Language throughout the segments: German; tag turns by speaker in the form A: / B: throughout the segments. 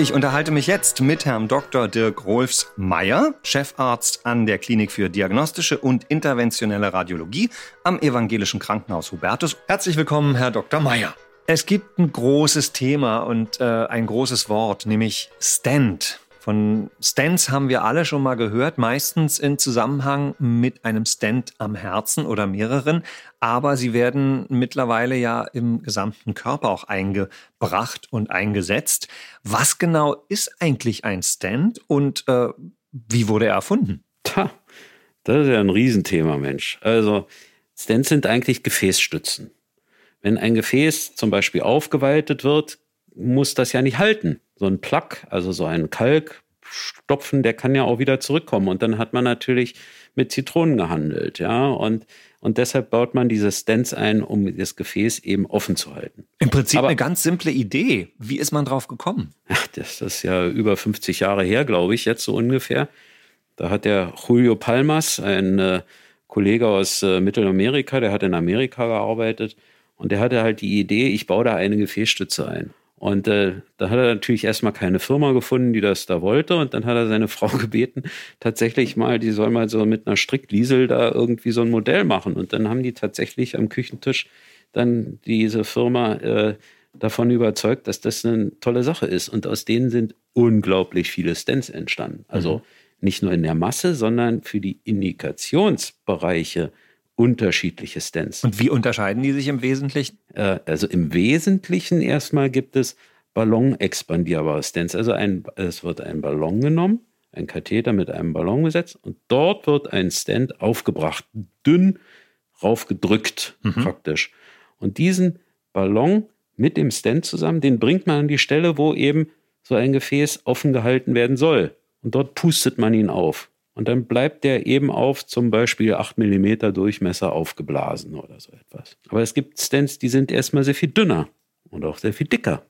A: Ich unterhalte mich jetzt mit Herrn Dr. Dirk Rolfs Meyer, Chefarzt an der Klinik für diagnostische und interventionelle Radiologie am Evangelischen Krankenhaus Hubertus. Herzlich willkommen, Herr Dr. Meyer. Es gibt ein großes Thema und äh, ein großes Wort, nämlich Stent. Von Stents haben wir alle schon mal gehört, meistens in Zusammenhang mit einem Stent am Herzen oder mehreren. Aber sie werden mittlerweile ja im gesamten Körper auch eingebracht und eingesetzt. Was genau ist eigentlich ein Stent und äh, wie wurde er erfunden?
B: Tja, das ist ja ein Riesenthema, Mensch. Also Stents sind eigentlich Gefäßstützen. Wenn ein Gefäß zum Beispiel aufgeweitet wird, muss das ja nicht halten so ein Plug, also so ein Kalkstopfen, der kann ja auch wieder zurückkommen. Und dann hat man natürlich mit Zitronen gehandelt, ja. Und, und deshalb baut man diese Stents ein, um das Gefäß eben offen zu halten.
A: Im Prinzip Aber, eine ganz simple Idee. Wie ist man drauf gekommen?
B: Ja, das ist ja über 50 Jahre her, glaube ich, jetzt so ungefähr. Da hat der Julio Palmas, ein äh, Kollege aus äh, Mittelamerika, der hat in Amerika gearbeitet und der hatte halt die Idee, ich baue da eine Gefäßstütze ein. Und äh, da hat er natürlich erstmal keine Firma gefunden, die das da wollte. Und dann hat er seine Frau gebeten, tatsächlich mal, die soll mal so mit einer Strickliesel da irgendwie so ein Modell machen. Und dann haben die tatsächlich am Küchentisch dann diese Firma äh, davon überzeugt, dass das eine tolle Sache ist. Und aus denen sind unglaublich viele Stents entstanden. Also mhm. nicht nur in der Masse, sondern für die Indikationsbereiche unterschiedliche Stents.
A: Und wie unterscheiden die sich im Wesentlichen?
B: Äh, also im Wesentlichen erstmal gibt es ballonexpandierbare Stents. Also ein, es wird ein Ballon genommen, ein Katheter mit einem Ballon gesetzt und dort wird ein Stent aufgebracht, dünn raufgedrückt mhm. praktisch. Und diesen Ballon mit dem Stent zusammen, den bringt man an die Stelle, wo eben so ein Gefäß offen gehalten werden soll. Und dort pustet man ihn auf. Und dann bleibt der eben auf zum Beispiel 8 mm Durchmesser aufgeblasen oder so etwas. Aber es gibt Stents, die sind erstmal sehr viel dünner und auch sehr viel dicker.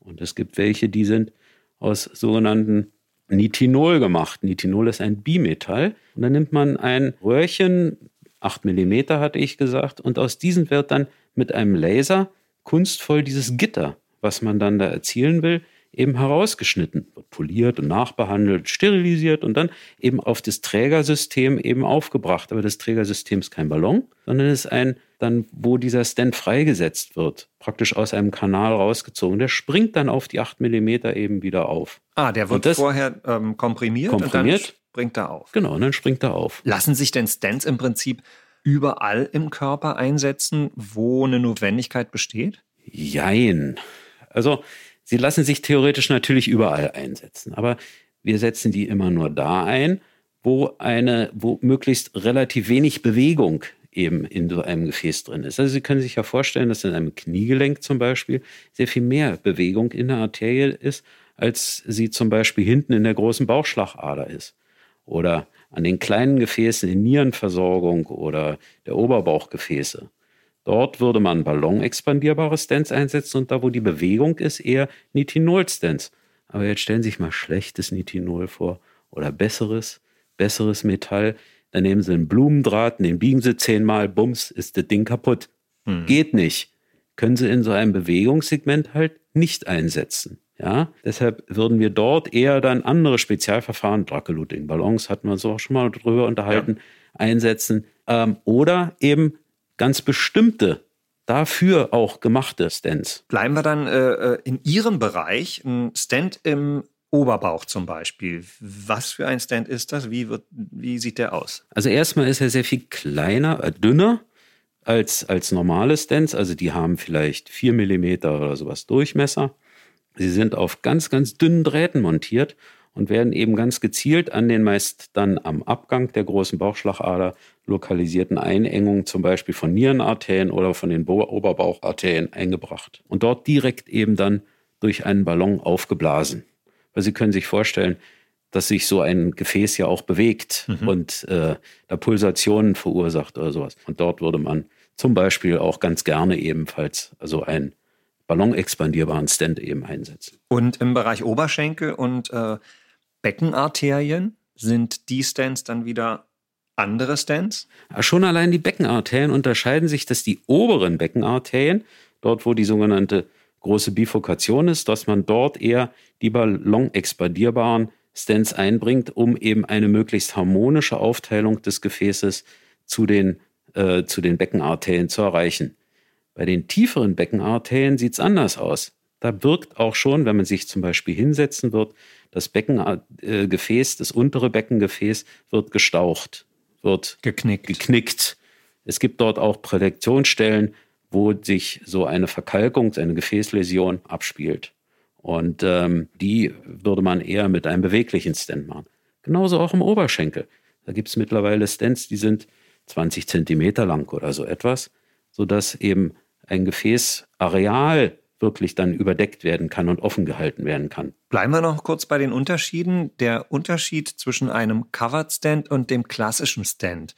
B: Und es gibt welche, die sind aus sogenannten Nitinol gemacht. Nitinol ist ein Bimetall. Und dann nimmt man ein Röhrchen, 8 mm hatte ich gesagt, und aus diesen wird dann mit einem Laser kunstvoll dieses Gitter, was man dann da erzielen will, eben herausgeschnitten, wird poliert und nachbehandelt, sterilisiert und dann eben auf das Trägersystem eben aufgebracht. Aber das Trägersystem ist kein Ballon, sondern es ist ein, dann, wo dieser Stent freigesetzt wird, praktisch aus einem Kanal rausgezogen. Der springt dann auf die 8 mm eben wieder auf.
A: Ah, der wird vorher ähm, komprimiert,
B: komprimiert
A: und dann springt er auf.
B: Genau, und dann springt er auf.
A: Lassen sich denn Stents im Prinzip überall im Körper einsetzen, wo eine Notwendigkeit besteht?
B: Jein. Also Sie lassen sich theoretisch natürlich überall einsetzen, aber wir setzen die immer nur da ein, wo eine, wo möglichst relativ wenig Bewegung eben in so einem Gefäß drin ist. Also Sie können sich ja vorstellen, dass in einem Kniegelenk zum Beispiel sehr viel mehr Bewegung in der Arterie ist, als sie zum Beispiel hinten in der großen Bauchschlagader ist. Oder an den kleinen Gefäßen in Nierenversorgung oder der Oberbauchgefäße. Dort würde man ballonexpandierbare Stents einsetzen und da, wo die Bewegung ist, eher Nitinol-Stents. Aber jetzt stellen Sie sich mal schlechtes Nitinol vor oder besseres, besseres Metall. Dann nehmen Sie einen Blumendraht, den biegen Sie zehnmal, bums, ist das Ding kaputt. Hm. Geht nicht. Können Sie in so einem Bewegungssegment halt nicht einsetzen. Ja, deshalb würden wir dort eher dann andere Spezialverfahren, Drakeluting, Ballons hatten wir uns auch schon mal drüber unterhalten, ja. einsetzen. Ähm, oder eben ganz bestimmte dafür auch gemachte Stents.
A: Bleiben wir dann äh, äh, in Ihrem Bereich, ein Stent im Oberbauch zum Beispiel. Was für ein Stent ist das? Wie, wird, wie sieht der aus?
B: Also erstmal ist er sehr viel kleiner, äh, dünner als, als normale Stents. Also die haben vielleicht 4 mm oder sowas Durchmesser. Sie sind auf ganz, ganz dünnen Drähten montiert und werden eben ganz gezielt an den meist dann am Abgang der großen Bauchschlagader lokalisierten Einengungen, zum Beispiel von Nierenarterien oder von den Oberbaucharterien eingebracht und dort direkt eben dann durch einen Ballon aufgeblasen. Weil Sie können sich vorstellen, dass sich so ein Gefäß ja auch bewegt mhm. und äh, da Pulsationen verursacht oder sowas. Und dort würde man zum Beispiel auch ganz gerne ebenfalls also einen ballonexpandierbaren Stent eben einsetzen.
A: Und im Bereich Oberschenkel und äh, Beckenarterien sind die Stents dann wieder andere Stents?
B: Schon allein die Beckenarterien unterscheiden sich, dass die oberen Beckenarterien, dort wo die sogenannte große Bifurkation ist, dass man dort eher die ballonexpandierbaren Stents einbringt, um eben eine möglichst harmonische Aufteilung des Gefäßes zu den, äh, zu den Beckenarterien zu erreichen. Bei den tieferen Beckenarterien sieht es anders aus. Da wirkt auch schon, wenn man sich zum Beispiel hinsetzen wird, das Beckengefäß, äh, das untere Beckengefäß wird gestaucht, wird geknickt. geknickt. Es gibt dort auch Prädiktionsstellen, wo sich so eine Verkalkung, eine Gefäßläsion abspielt. Und ähm, die würde man eher mit einem beweglichen Stent machen. Genauso auch im Oberschenkel. Da gibt es mittlerweile Stents, die sind 20 Zentimeter lang oder so etwas, sodass eben ein Gefäßareal wirklich dann überdeckt werden kann und offen gehalten werden kann.
A: Bleiben wir noch kurz bei den Unterschieden. Der Unterschied zwischen einem Covered Stand und dem klassischen Stand.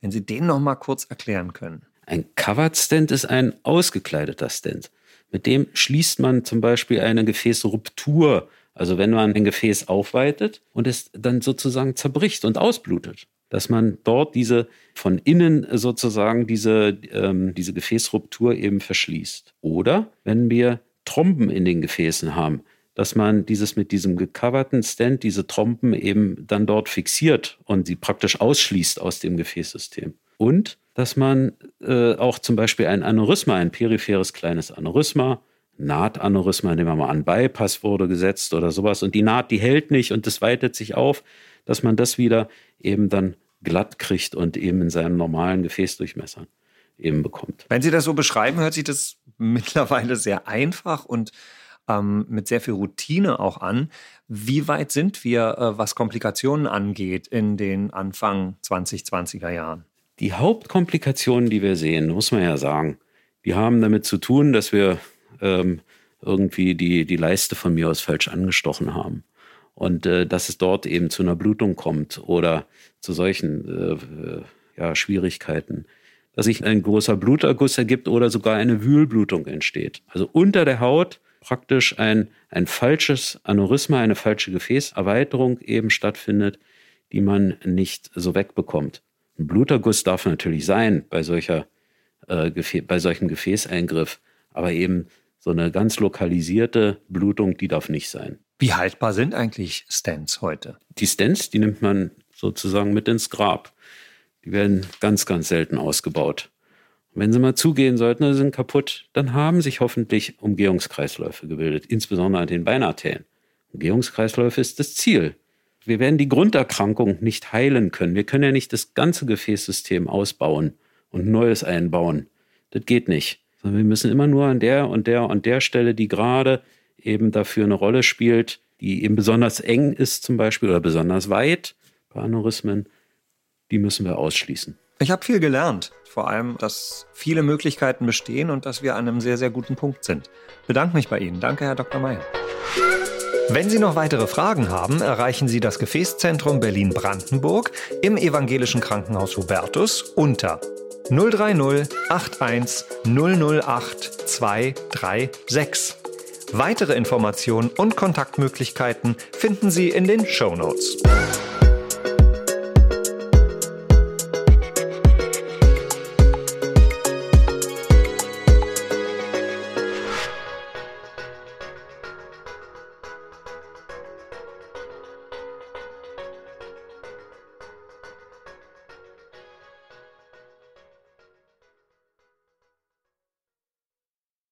A: Wenn Sie den noch mal kurz erklären können.
B: Ein Covered Stand ist ein ausgekleideter Stand. Mit dem schließt man zum Beispiel eine Gefäßruptur. Also wenn man ein Gefäß aufweitet und es dann sozusagen zerbricht und ausblutet dass man dort diese von innen sozusagen diese, ähm, diese Gefäßruptur eben verschließt. Oder wenn wir Tromben in den Gefäßen haben, dass man dieses mit diesem gecoverten Stand, diese Trompen eben dann dort fixiert und sie praktisch ausschließt aus dem Gefäßsystem. Und dass man äh, auch zum Beispiel ein Aneurysma, ein peripheres kleines Aneurysma, Nahtaneurysma, nehmen wir mal an, Bypass wurde gesetzt oder sowas und die Naht, die hält nicht und das weitet sich auf, dass man das wieder eben dann glatt kriegt und eben in seinem normalen Gefäßdurchmesser eben bekommt.
A: Wenn Sie das so beschreiben, hört sich das mittlerweile sehr einfach und ähm, mit sehr viel Routine auch an. Wie weit sind wir, äh, was Komplikationen angeht, in den Anfang 2020er Jahren?
B: Die Hauptkomplikationen, die wir sehen, muss man ja sagen, die haben damit zu tun, dass wir ähm, irgendwie die, die Leiste von mir aus falsch angestochen haben und äh, dass es dort eben zu einer Blutung kommt oder zu solchen äh, ja, Schwierigkeiten, dass sich ein großer Bluterguss ergibt oder sogar eine Wühlblutung entsteht. Also unter der Haut praktisch ein, ein falsches Aneurysma, eine falsche Gefäßerweiterung eben stattfindet, die man nicht so wegbekommt. Ein Bluterguss darf natürlich sein bei, solcher, äh, bei solchem Gefäßeingriff, aber eben so eine ganz lokalisierte Blutung, die darf nicht sein.
A: Wie haltbar sind eigentlich Stents heute?
B: Die Stents, die nimmt man sozusagen mit ins Grab. Die werden ganz, ganz selten ausgebaut. Und wenn sie mal zugehen sollten, sie sind kaputt, dann haben sich hoffentlich Umgehungskreisläufe gebildet, insbesondere an den Beinarterien. Umgehungskreisläufe ist das Ziel. Wir werden die Grunderkrankung nicht heilen können. Wir können ja nicht das ganze Gefäßsystem ausbauen und Neues einbauen. Das geht nicht. Sondern wir müssen immer nur an der und der und der Stelle, die gerade eben dafür eine Rolle spielt, die eben besonders eng ist zum Beispiel oder besonders weit bei Aneurysmen, die müssen wir ausschließen.
A: Ich habe viel gelernt, vor allem, dass viele Möglichkeiten bestehen und dass wir an einem sehr, sehr guten Punkt sind. Ich bedanke mich bei Ihnen. Danke, Herr Dr. Meyer. Wenn Sie noch weitere Fragen haben, erreichen Sie das Gefäßzentrum Berlin-Brandenburg im Evangelischen Krankenhaus Hubertus unter 030 81 008 236. Weitere Informationen und Kontaktmöglichkeiten finden Sie in den Show Notes.